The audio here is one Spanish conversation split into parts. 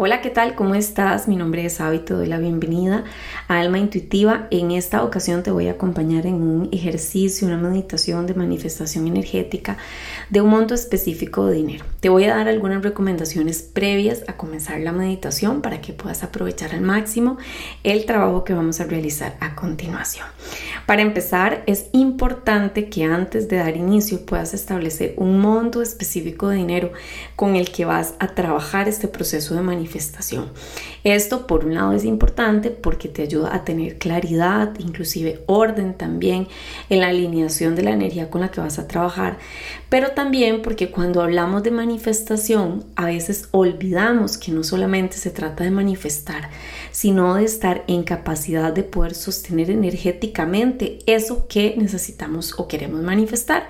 Hola, ¿qué tal? ¿Cómo estás? Mi nombre es Avi, te doy la bienvenida a Alma Intuitiva. En esta ocasión te voy a acompañar en un ejercicio, una meditación de manifestación energética de un monto específico de dinero. Te voy a dar algunas recomendaciones previas a comenzar la meditación para que puedas aprovechar al máximo el trabajo que vamos a realizar a continuación. Para empezar, es importante que antes de dar inicio puedas establecer un monto específico de dinero con el que vas a trabajar este proceso de manifestación manifestación. Esto por un lado es importante porque te ayuda a tener claridad, inclusive orden también en la alineación de la energía con la que vas a trabajar, pero también porque cuando hablamos de manifestación a veces olvidamos que no solamente se trata de manifestar, sino de estar en capacidad de poder sostener energéticamente eso que necesitamos o queremos manifestar.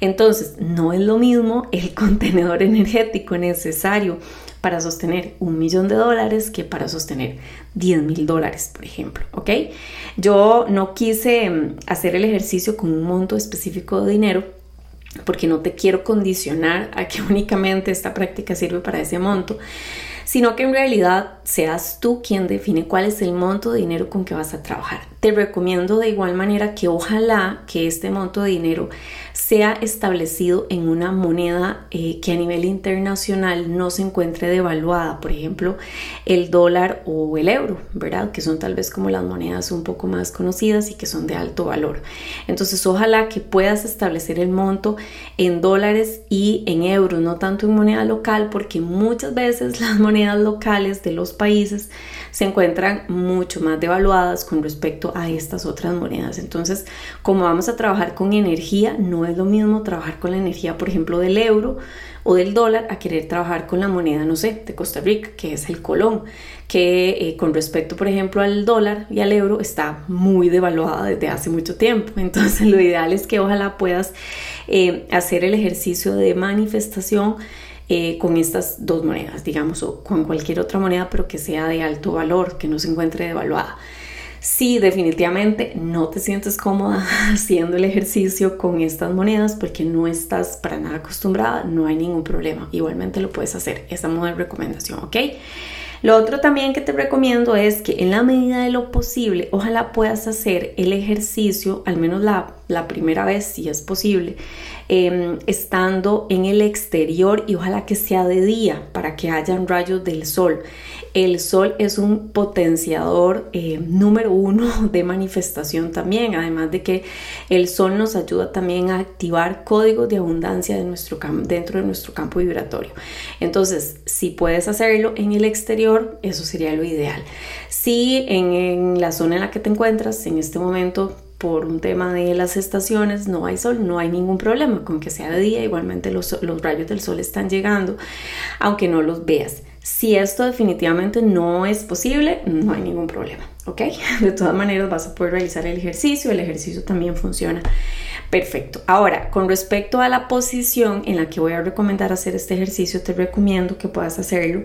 Entonces, no es lo mismo el contenedor energético necesario para sostener un millón de dólares que para sostener 10 mil dólares, por ejemplo, ¿ok? Yo no quise mm, hacer el ejercicio con un monto específico de dinero porque no te quiero condicionar a que únicamente esta práctica sirve para ese monto, sino que en realidad seas tú quien define cuál es el monto de dinero con que vas a trabajar. Te recomiendo de igual manera que ojalá que este monto de dinero sea establecido en una moneda eh, que a nivel internacional no se encuentre devaluada, por ejemplo, el dólar o el euro, ¿verdad? Que son tal vez como las monedas un poco más conocidas y que son de alto valor. Entonces, ojalá que puedas establecer el monto en dólares y en euros, no tanto en moneda local, porque muchas veces las monedas locales de los países se encuentran mucho más devaluadas con respecto a estas otras monedas. Entonces, como vamos a trabajar con energía, no es lo mismo trabajar con la energía, por ejemplo, del euro o del dólar a querer trabajar con la moneda, no sé, de Costa Rica, que es el colón, que eh, con respecto, por ejemplo, al dólar y al euro está muy devaluada desde hace mucho tiempo. Entonces, lo ideal es que ojalá puedas eh, hacer el ejercicio de manifestación eh, con estas dos monedas, digamos, o con cualquier otra moneda, pero que sea de alto valor, que no se encuentre devaluada. Si definitivamente no te sientes cómoda haciendo el ejercicio con estas monedas porque no estás para nada acostumbrada, no hay ningún problema. Igualmente lo puedes hacer. Esa es recomendación, ¿ok? Lo otro también que te recomiendo es que en la medida de lo posible, ojalá puedas hacer el ejercicio, al menos la, primera vez, si es posible, Em, estando en el exterior y ojalá que sea de día para que hayan rayos del sol. El sol es un potenciador eh, número uno de manifestación también, además de que el sol nos ayuda también a activar códigos de abundancia de nuestro dentro de nuestro campo vibratorio. Entonces, si puedes hacerlo en el exterior, eso sería lo ideal. Si en, la zona en la que te encuentras en este momento por un tema de las estaciones no hay sol, no hay ningún problema con que sea de día, igualmente los rayos del sol están llegando, aunque no los veas. Si esto definitivamente no es posible, no hay ningún problema, ¿ok? De todas maneras vas a poder realizar el ejercicio, el ejercicio también funciona perfecto. Ahora, con respecto a la posición en la que voy a recomendar hacer este ejercicio, te recomiendo que puedas hacerlo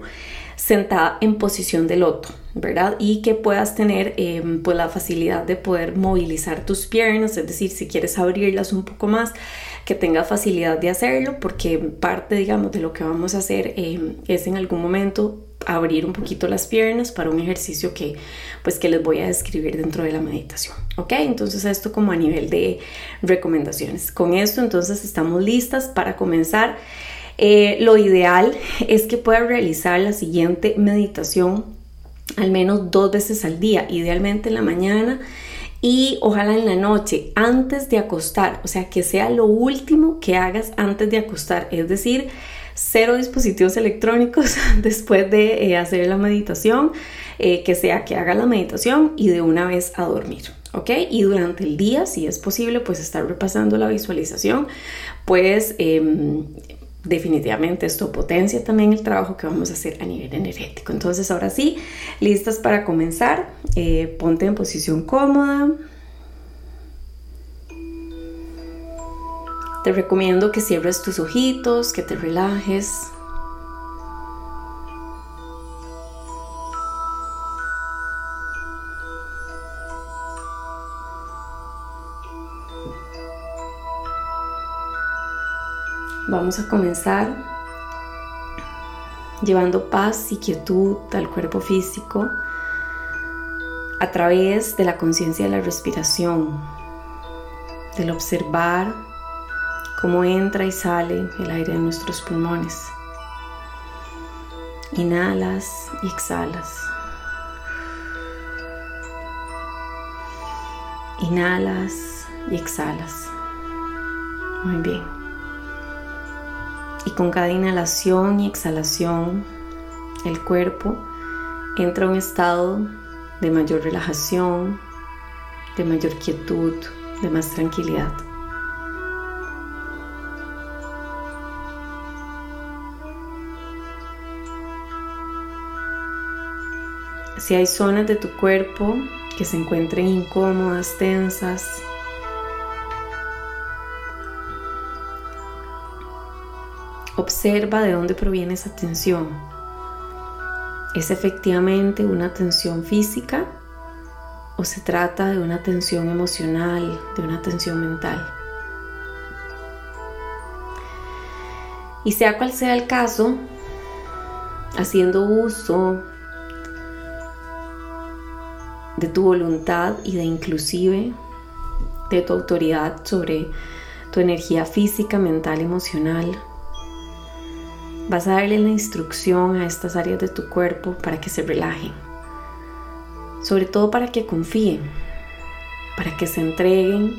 sentada en posición de loto, ¿verdad? Y que puedas tener em, pues la facilidad de poder movilizar tus piernas, es decir, si quieres abrirlas un poco más, que tengas facilidad de hacerlo, porque parte, digamos, de lo que vamos a hacer em, es en algún momento abrir un poquito las piernas para un ejercicio que pues que les voy a describir dentro de la meditación ok entonces esto como a nivel de recomendaciones. Con esto entonces estamos listas para comenzar. Eh, lo ideal es que puedas realizar la siguiente meditación al menos dos veces al día, idealmente en la mañana y ojalá en la noche, antes de acostar, o sea, que sea lo último que hagas antes de acostar, es decir, cero dispositivos electrónicos después de eh, hacer la meditación, eh, que sea que haga la meditación y de una vez a dormir. ¿ok? Y durante el día, si es posible, pues estar repasando la visualización, pues em, definitivamente esto potencia también el trabajo que vamos a hacer a nivel energético. Entonces ahora sí, listas para comenzar, eh, ponte en posición cómoda. Te recomiendo que cierres tus ojitos, que te relajes. Vamos a comenzar llevando paz y quietud al cuerpo físico a través de la conciencia de la respiración, del observar cómo entra y sale el aire de nuestros pulmones. Inhalas y exhalas. Inhalas y exhalas. Muy bien. Con cada inhalación y exhalación, el cuerpo entra a un estado de mayor relajación, de mayor quietud, de más tranquilidad. Si hay zonas de tu cuerpo que se encuentren incómodas, tensas, observa de dónde proviene esa tensión. ¿Es efectivamente una tensión física o se trata de una tensión emocional, de una tensión mental? Y sea cual sea el caso, haciendo uso de tu voluntad y de inclusive de tu autoridad sobre tu energía física, mental, emocional, Vas a darle la instrucción a estas áreas de tu cuerpo para que se relajen. Sobre todo para que confíen, para que se entreguen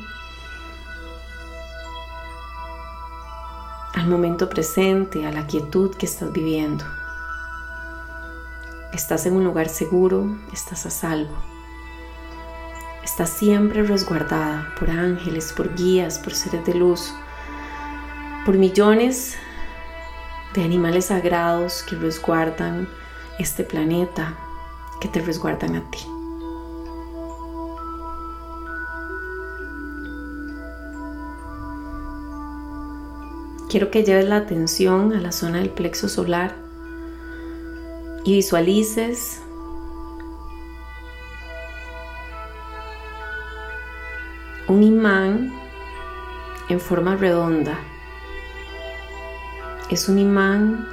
al momento presente, a la quietud que estás viviendo. Estás en un lugar seguro, estás a salvo. Estás siempre resguardada por ángeles, por guías, por seres de luz, por millones de animales sagrados que resguardan este planeta, que te resguardan a ti. Quiero que lleves la atención a la zona del plexo solar y visualices un imán en forma redonda es un imán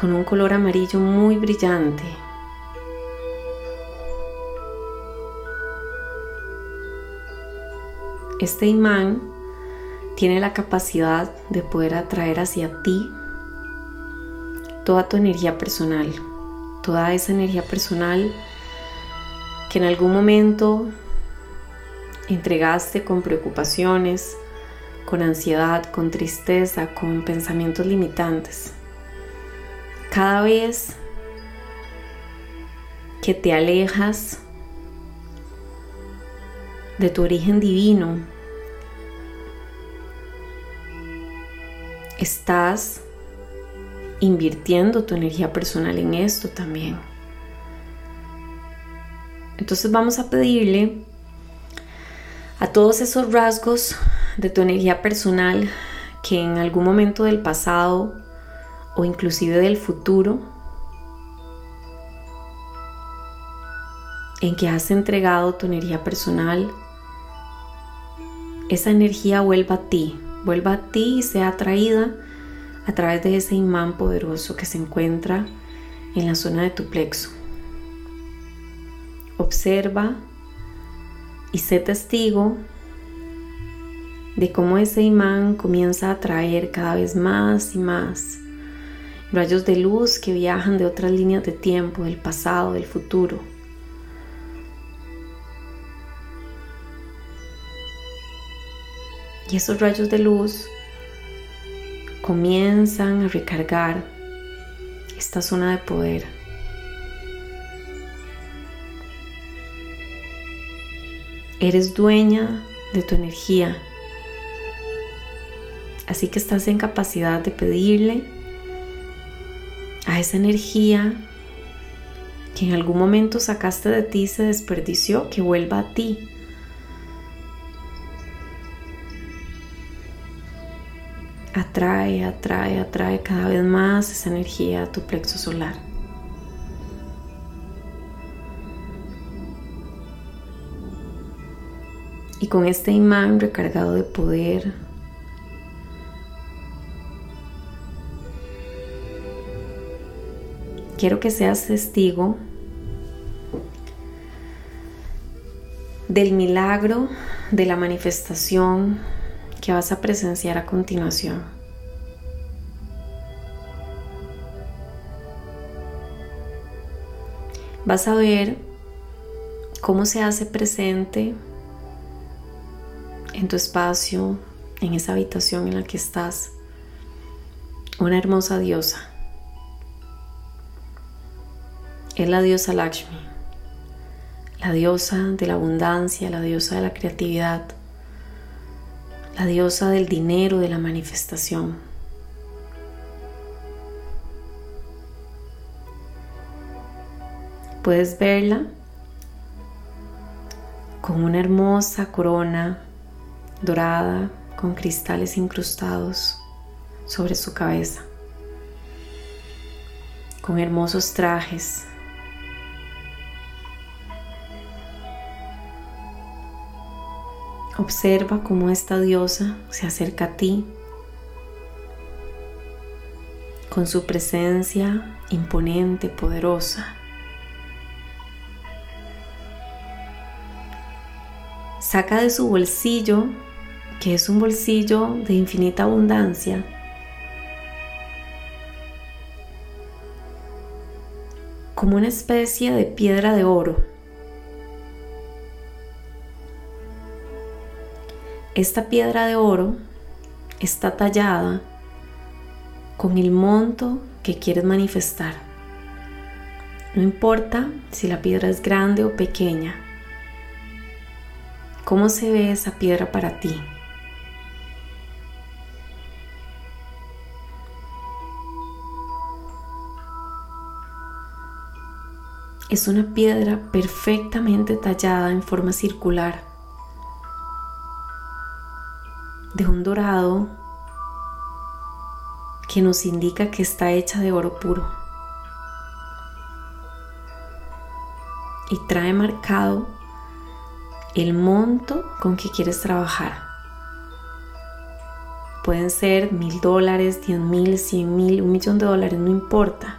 con un color amarillo muy brillante. Este imán tiene la capacidad de poder atraer hacia ti toda tu energía personal, toda esa energía personal que en algún momento entregaste con preocupaciones, con ansiedad, con tristeza, con pensamientos limitantes. Cada vez que te alejas de tu origen divino, estás invirtiendo tu energía personal en esto también. Entonces vamos a pedirle a todos esos rasgos de tu energía personal que en algún momento del pasado o inclusive del futuro en que has entregado tu energía personal, esa energía vuelva a ti, vuelva a ti y sea atraída a través de ese imán poderoso que se encuentra en la zona de tu plexo. Observa y sé testigo de cómo ese imán comienza a atraer cada vez más y más rayos de luz que viajan de otras líneas de tiempo, del pasado, del futuro. Y esos rayos de luz comienzan a recargar esta zona de poder. Eres dueña de tu energía Así que estás en capacidad de pedirle a esa energía que en algún momento sacaste de ti, se desperdició, que vuelva a ti. Atrae, atrae, atrae cada vez más esa energía a tu plexo solar. Y con este imán recargado de poder, quiero que seas testigo del milagro de la manifestación que vas a presenciar a continuación. Vas a ver cómo se hace presente en tu espacio, en esa habitación en la que estás, una hermosa diosa. Es la diosa Lakshmi, la diosa de la abundancia, la diosa de la creatividad, la diosa del dinero, de la manifestación. Puedes verla con una hermosa corona dorada con cristales incrustados sobre su cabeza, con hermosos trajes. Observa cómo esta diosa se acerca a ti con su presencia imponente, poderosa. Saca de su bolsillo que es un bolsillo de infinita abundancia, como una especie de piedra de oro. Esta piedra de oro está tallada con el monto que quieres manifestar. No importa si la piedra es grande o pequeña. ¿Cómo se ve esa piedra para ti? es una piedra perfectamente tallada en forma circular, un dorado que nos indica que está hecha de oro puro y trae marcado el monto con que quieres trabajar. Pueden ser mil dólares, diez mil, cien mil, un millón de dólares, no importa.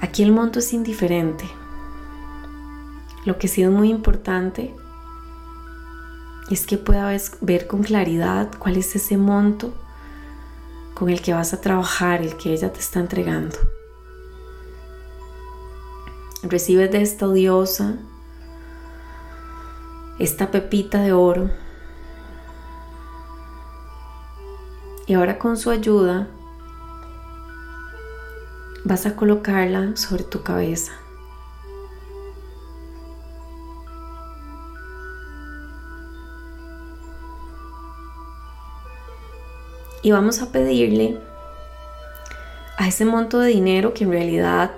Aquí el monto es indiferente. Lo que sí es muy importante es que puedas ver con claridad cuál es ese monto con el que vas a trabajar, el que ella te está entregando. Recibes de esta diosa esta pepita de oro y ahora con su ayuda vas a colocarla sobre tu cabeza. Y vamos a pedirle a ese monto de dinero que en realidad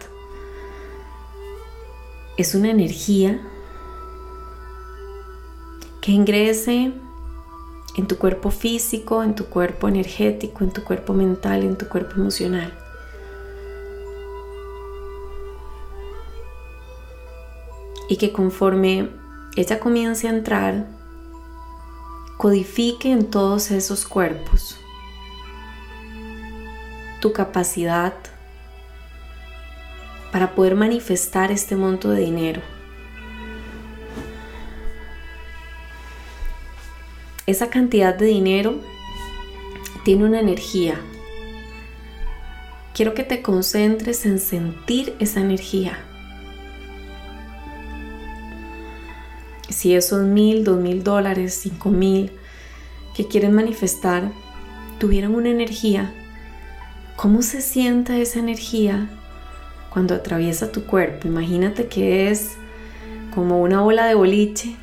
es una energía que ingrese en tu cuerpo físico, en tu cuerpo energético, en tu cuerpo mental, en tu cuerpo emocional. y que conforme ella comience a entrar, codifique en todos esos cuerpos tu capacidad para poder manifestar este monto de dinero. Esa cantidad de dinero tiene una energía. Quiero que te concentres en sentir esa energía. si esos mil, dos mil dólares, cinco mil que quieren manifestar tuvieran una energía, ¿cómo se sienta esa energía cuando atraviesa tu cuerpo? Imagínate que es como una bola de boliche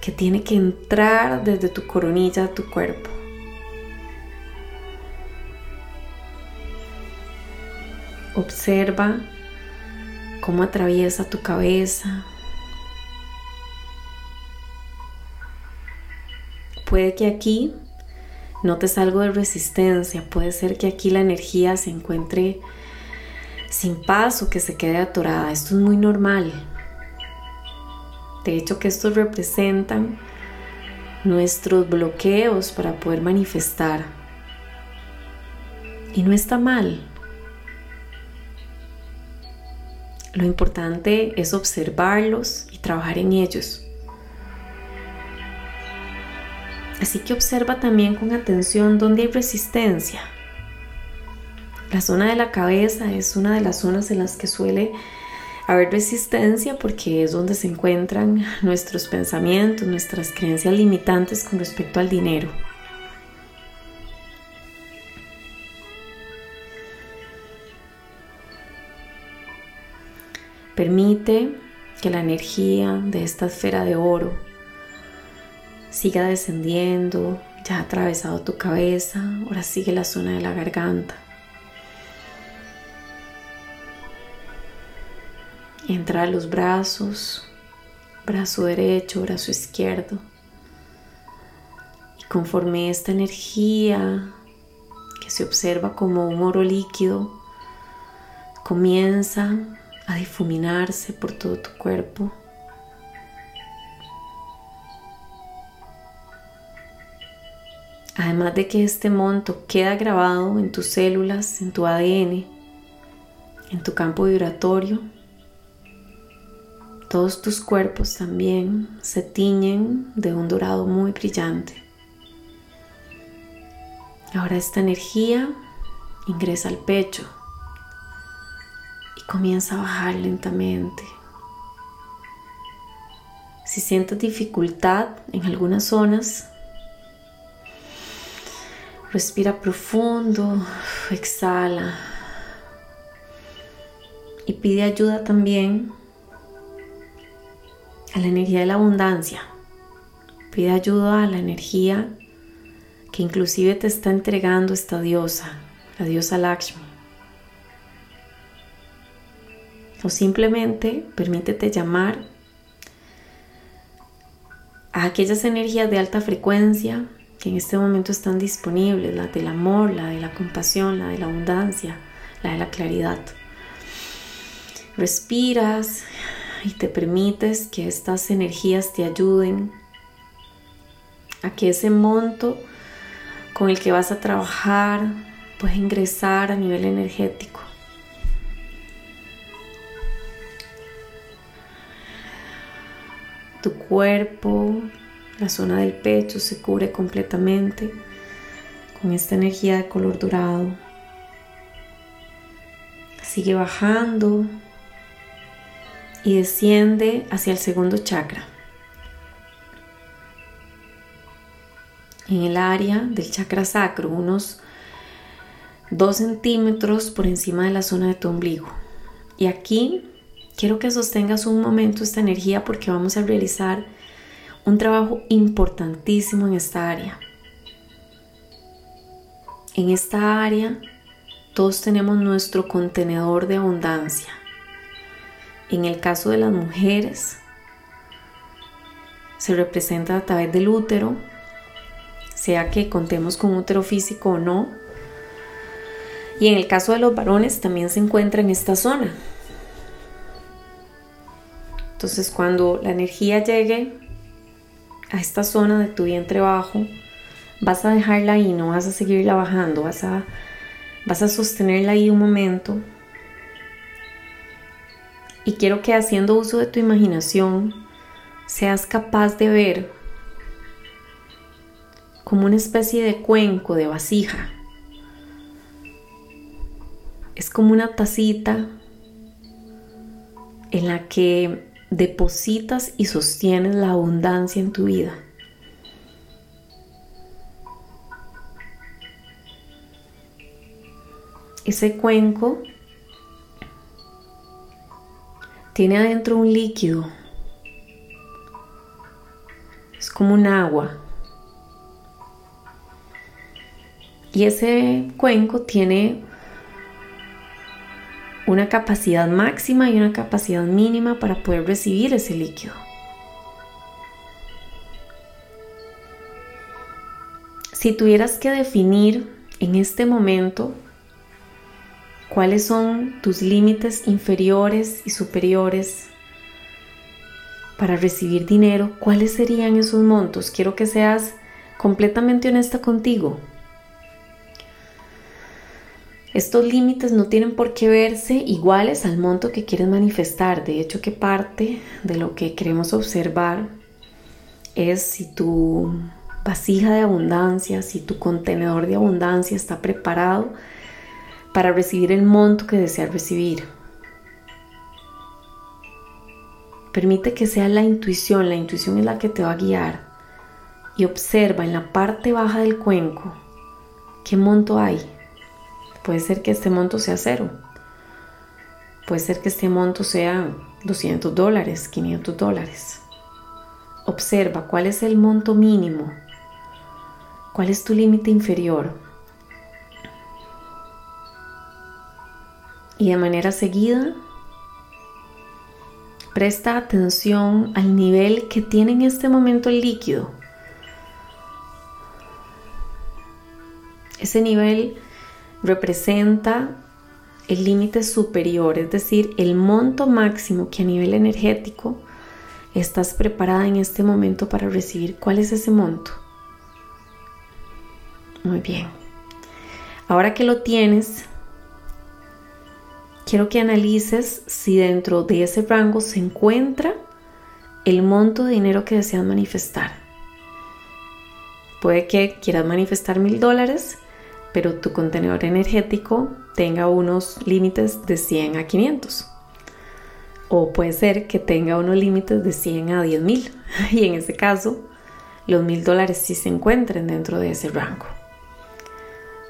que tiene que entrar desde tu coronilla a tu cuerpo. Observa cómo atraviesa tu cabeza, Puede que aquí notes algo de resistencia, puede ser que aquí la energía se encuentre sin paz o que se quede atorada. Esto es muy normal. De hecho que estos representan nuestros bloqueos para poder manifestar. Y no está mal. Lo importante es observarlos y trabajar en ellos. Así que observa también con atención dónde hay resistencia. La zona de la cabeza es una de las zonas en las que suele haber resistencia porque es donde se encuentran nuestros pensamientos, nuestras creencias limitantes con respecto al dinero. Permite que la energía de esta esfera de oro siga descendiendo, ya ha atravesado tu cabeza, ahora sigue la zona de la garganta. Entra a los brazos, brazo derecho, brazo izquierdo. Y conforme esta energía que se observa como un oro líquido comienza a difuminarse por todo tu cuerpo. Además de que este monto queda grabado en tus células, en tu ADN, en tu campo vibratorio, todos tus cuerpos también se tiñen de un dorado muy brillante. Ahora esta energía ingresa al pecho, comienza a bajar lentamente. Si sientes dificultad en algunas zonas, respira profundo, exhala y pide ayuda también a la energía de la abundancia. Pide ayuda a la energía que inclusive te está entregando esta diosa, la diosa Lakshmi. o simplemente permítete llamar a aquellas energías de alta frecuencia que en este momento están disponibles, la del amor, la de la compasión, la de la abundancia, la de la claridad. Respiras y te permites que estas energías te ayuden a que ese monto con el que vas a trabajar pueda ingresar a nivel energético Tu cuerpo, la zona del pecho se cubre completamente con esta energía de color dorado. Sigue bajando y desciende hacia el segundo chakra. En el área del chakra sacro, unos 2 centímetros por encima de la zona de tu ombligo. Y aquí Quiero que sostengas un momento esta energía porque vamos a realizar un trabajo importantísimo en esta área. En esta área todos tenemos nuestro contenedor de abundancia. En el caso de las mujeres, se representa a través del útero, sea que contemos con útero físico o no. Y en el caso de los varones también se encuentra en esta zona, entonces cuando la energía llegue a esta zona de tu vientre bajo, vas a dejarla ahí, no vas a seguirla bajando, vas a, vas a sostenerla ahí un momento. Y quiero que haciendo uso de tu imaginación seas capaz de ver como una especie de cuenco, de vasija. Es como una tacita en la que depositas y sostienes la abundancia en tu vida. Ese cuenco tiene adentro un líquido. Es como un agua. Y ese cuenco tiene una capacidad máxima y una capacidad mínima para poder recibir ese líquido. Si tuvieras que definir en este momento cuáles son tus límites inferiores y superiores para recibir dinero, ¿cuáles serían esos montos? Quiero que seas completamente honesta contigo. Estos límites no tienen por qué verse iguales al monto que quieres manifestar. De hecho, que parte de lo que queremos observar es si tu vasija de abundancia, si tu contenedor de abundancia está preparado para recibir el monto que deseas recibir. Permite que sea la intuición, la intuición es la que te va a guiar. Y observa en la parte baja del cuenco qué monto hay. Puede ser que este monto sea cero. Puede ser que este monto sea 200 dólares, 500 dólares. Observa cuál es el monto mínimo, cuál es tu límite inferior. Y de manera seguida, presta atención al nivel que tiene en este momento el líquido. Ese nivel representa el límite superior, es decir, el monto máximo que a nivel energético estás preparada en este momento para recibir. ¿Cuál es ese monto? Muy bien. Ahora que lo tienes, quiero que analices si dentro de ese rango se encuentra el monto de dinero que deseas manifestar. Puede que quieras manifestar mil dólares pero tu contenedor energético tenga unos límites de 100 a 500. O puede ser que tenga unos límites de 100 a 10 mil. Y en ese caso, los mil dólares sí se encuentren dentro de ese rango.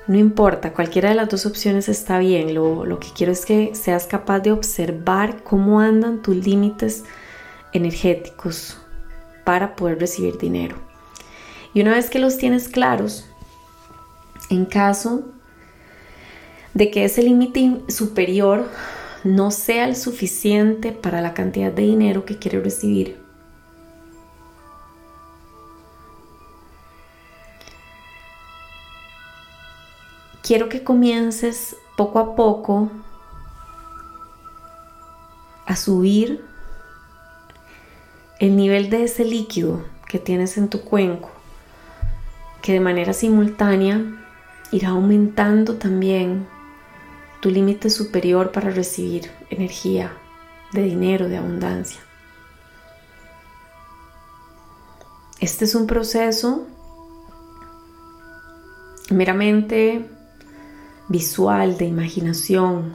No importa, cualquiera de las dos opciones está bien. Lo, lo que quiero es que seas capaz de observar cómo andan tus límites energéticos para poder recibir dinero. Y una vez que los tienes claros, en caso de que ese límite superior no sea el suficiente para la cantidad de dinero que quiere recibir. Quiero que comiences poco a poco a subir el nivel de ese líquido que tienes en tu cuenco, que de manera simultánea irá aumentando también tu límite superior para recibir energía de dinero, de abundancia. Este es un proceso meramente visual, de imaginación,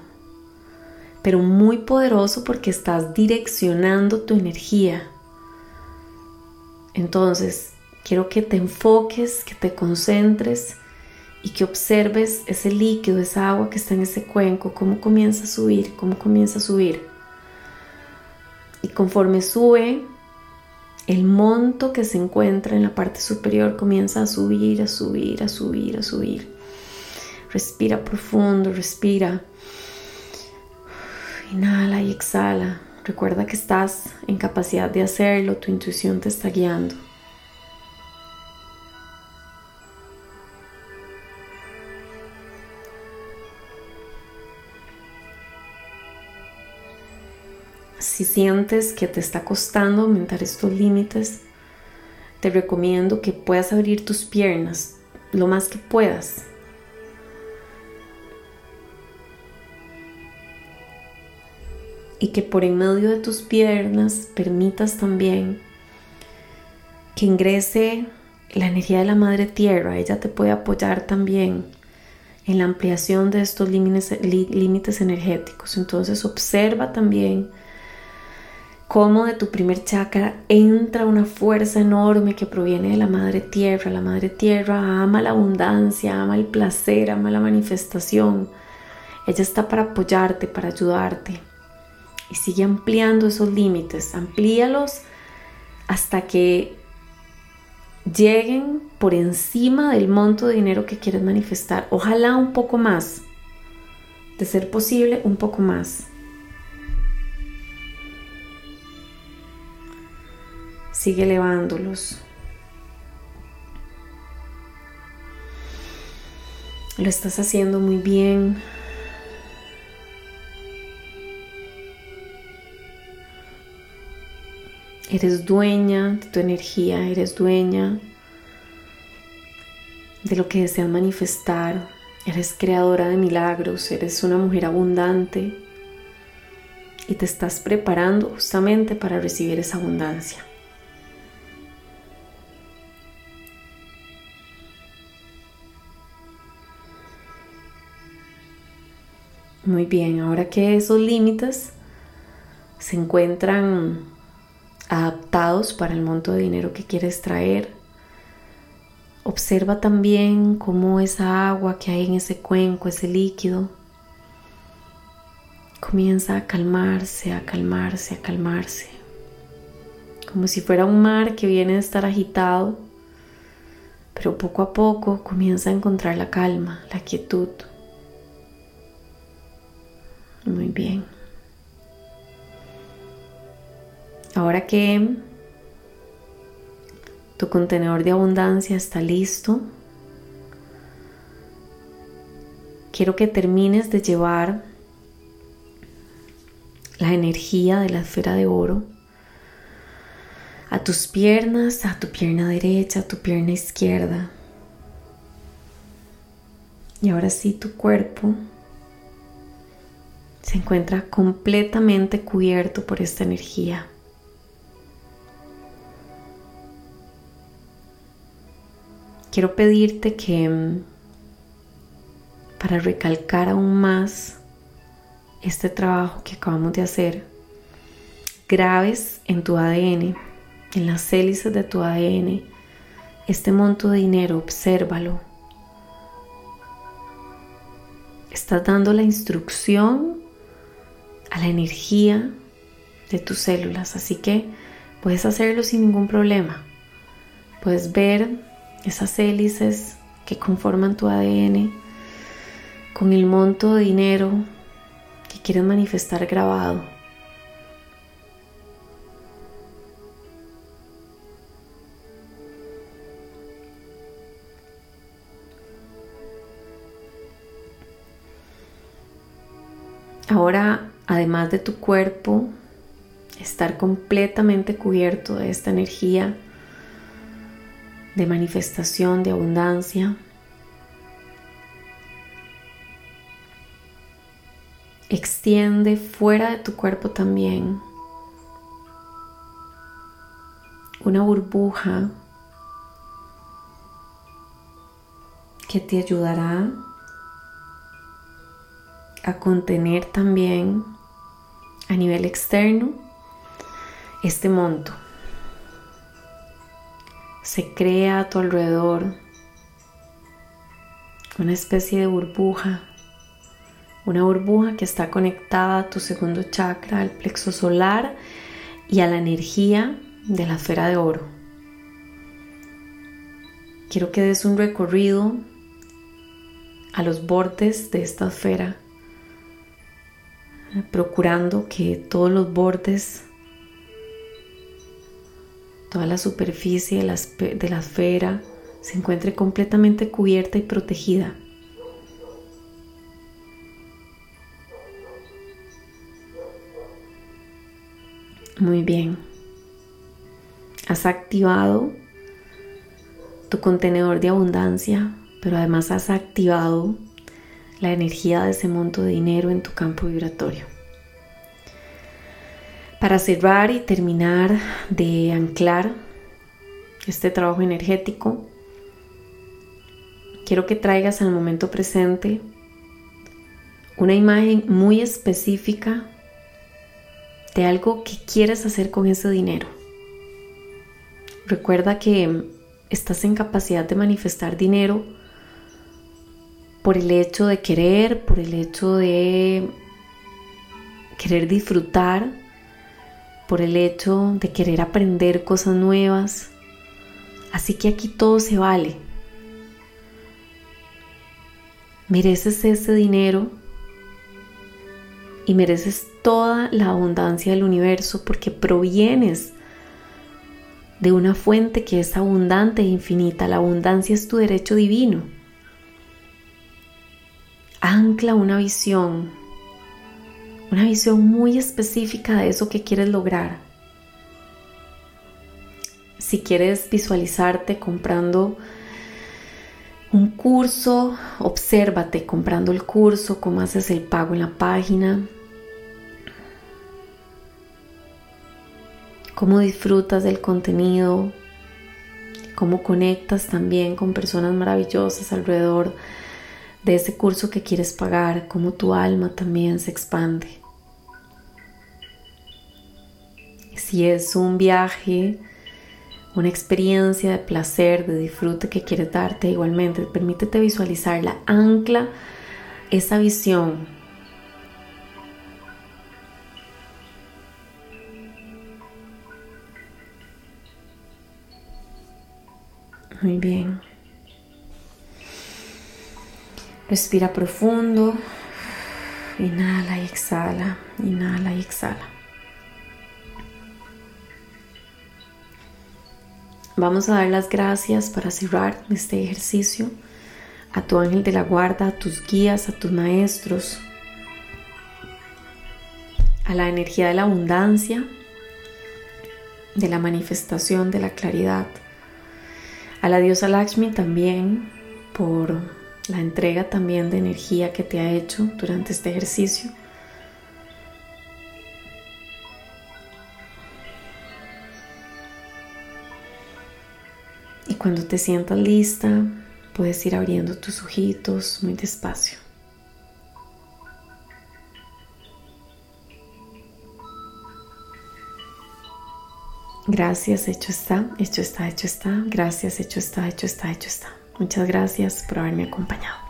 pero muy poderoso porque estás direccionando tu energía. Entonces, quiero que te enfoques, que te concentres y que observes ese líquido, esa agua que está en ese cuenco, cómo comienza a subir, cómo comienza a subir. Y conforme sube, el monto que se encuentra en la parte superior comienza a subir, a subir, a subir, a subir. Respira profundo, respira. Inhala y exhala. Recuerda que estás en capacidad de hacerlo, tu intuición te está guiando. Si sientes que te está costando aumentar estos límites, te recomiendo que puedas abrir tus piernas lo más que puedas. Y que por en medio de tus piernas permitas también que ingrese la energía de la Madre Tierra. Ella te puede apoyar también en la ampliación de estos límites, energéticos. Entonces observa también cómo de tu primer chakra entra una fuerza enorme que proviene de la Madre Tierra. La Madre Tierra ama la abundancia, ama el placer, ama la manifestación. Ella está para apoyarte, para ayudarte. Y sigue ampliando esos límites, amplíalos hasta que lleguen por encima del monto de dinero que quieres manifestar. Ojalá un poco más. De ser posible, un poco más. Sigue elevándolos. Lo estás haciendo muy bien. Eres dueña de tu energía, eres dueña de lo que deseas manifestar. Eres creadora de milagros, eres una mujer abundante y te estás preparando justamente para recibir esa abundancia. Muy bien, ahora que esos límites se encuentran adaptados para el monto de dinero que quieres traer, observa también cómo esa agua que hay en ese cuenco, ese líquido, comienza a calmarse, a calmarse, a calmarse, como si fuera un mar que viene a estar agitado, pero poco a poco comienza a encontrar la calma, la quietud. Muy bien. Ahora que tu contenedor de abundancia está listo, quiero que termines de llevar la energía de la esfera de oro a tus piernas, a tu pierna derecha, a tu pierna izquierda. Y ahora sí tu cuerpo se encuentra completamente cubierto por esta energía. Quiero pedirte que mm, para recalcar aún más este trabajo que acabamos de hacer, grabes en tu ADN, en las hélices de tu ADN, este monto de dinero, obsérvalo. Estás dando la instrucción a la energía de tus células. Así que puedes hacerlo sin ningún problema. Puedes ver esas hélices que conforman tu ADN con el monto de dinero que quieres manifestar grabado. Ahora además de tu cuerpo, estar completamente cubierto de esta energía de manifestación, de abundancia. Extiende fuera de tu cuerpo también una burbuja que te ayudará a contener también a nivel externo este monto. Se crea a tu alrededor una especie de burbuja, una burbuja que está conectada a tu segundo chakra, al plexo solar y a la energía de la esfera de oro. Quiero que des un recorrido a los bordes de esta esfera procurando que todos los bordes, toda la superficie de la, esfera se encuentre completamente cubierta y protegida. Muy bien. Has activado tu contenedor de abundancia, pero además has activado la energía de ese monto de dinero en tu campo vibratorio. Para cerrar y terminar de anclar este trabajo energético, quiero que traigas al momento presente una imagen muy específica de algo que quieres hacer con ese dinero. Recuerda que estás en capacidad de manifestar dinero por el hecho de querer, por el hecho de querer disfrutar, por el hecho de querer aprender cosas nuevas. Así que aquí todo se vale. Mereces ese dinero y mereces toda la abundancia del universo porque provienes de una fuente que es abundante e infinita. La abundancia es tu derecho divino ancla una visión, una visión muy específica de eso que quieres lograr. Si quieres visualizarte comprando un curso, obsérvate comprando el curso, cómo haces el pago en la página, cómo disfrutas del contenido, cómo conectas también con personas maravillosas alrededor de ese curso que quieres pagar, cómo tu alma también se expande. Si es un viaje, una experiencia de placer, de disfrute que quieres darte, igualmente, permítete visualizarla, ancla esa visión Muy bien. Respira profundo. Inhala y exhala. Inhala y exhala. Vamos a dar las gracias para cerrar este ejercicio a tu ángel de la guarda, a tus guías, a tus maestros, a la energía de la abundancia, de la manifestación, de la claridad a la diosa Lakshmi también por la entrega también de energía que te ha hecho durante este ejercicio. Y cuando te sientas lista, puedes ir abriendo tus ojitos muy despacio. Gracias, hecho está, hecho está, hecho está. Gracias, hecho está, hecho está, hecho está. Muchas gracias por haberme acompañado.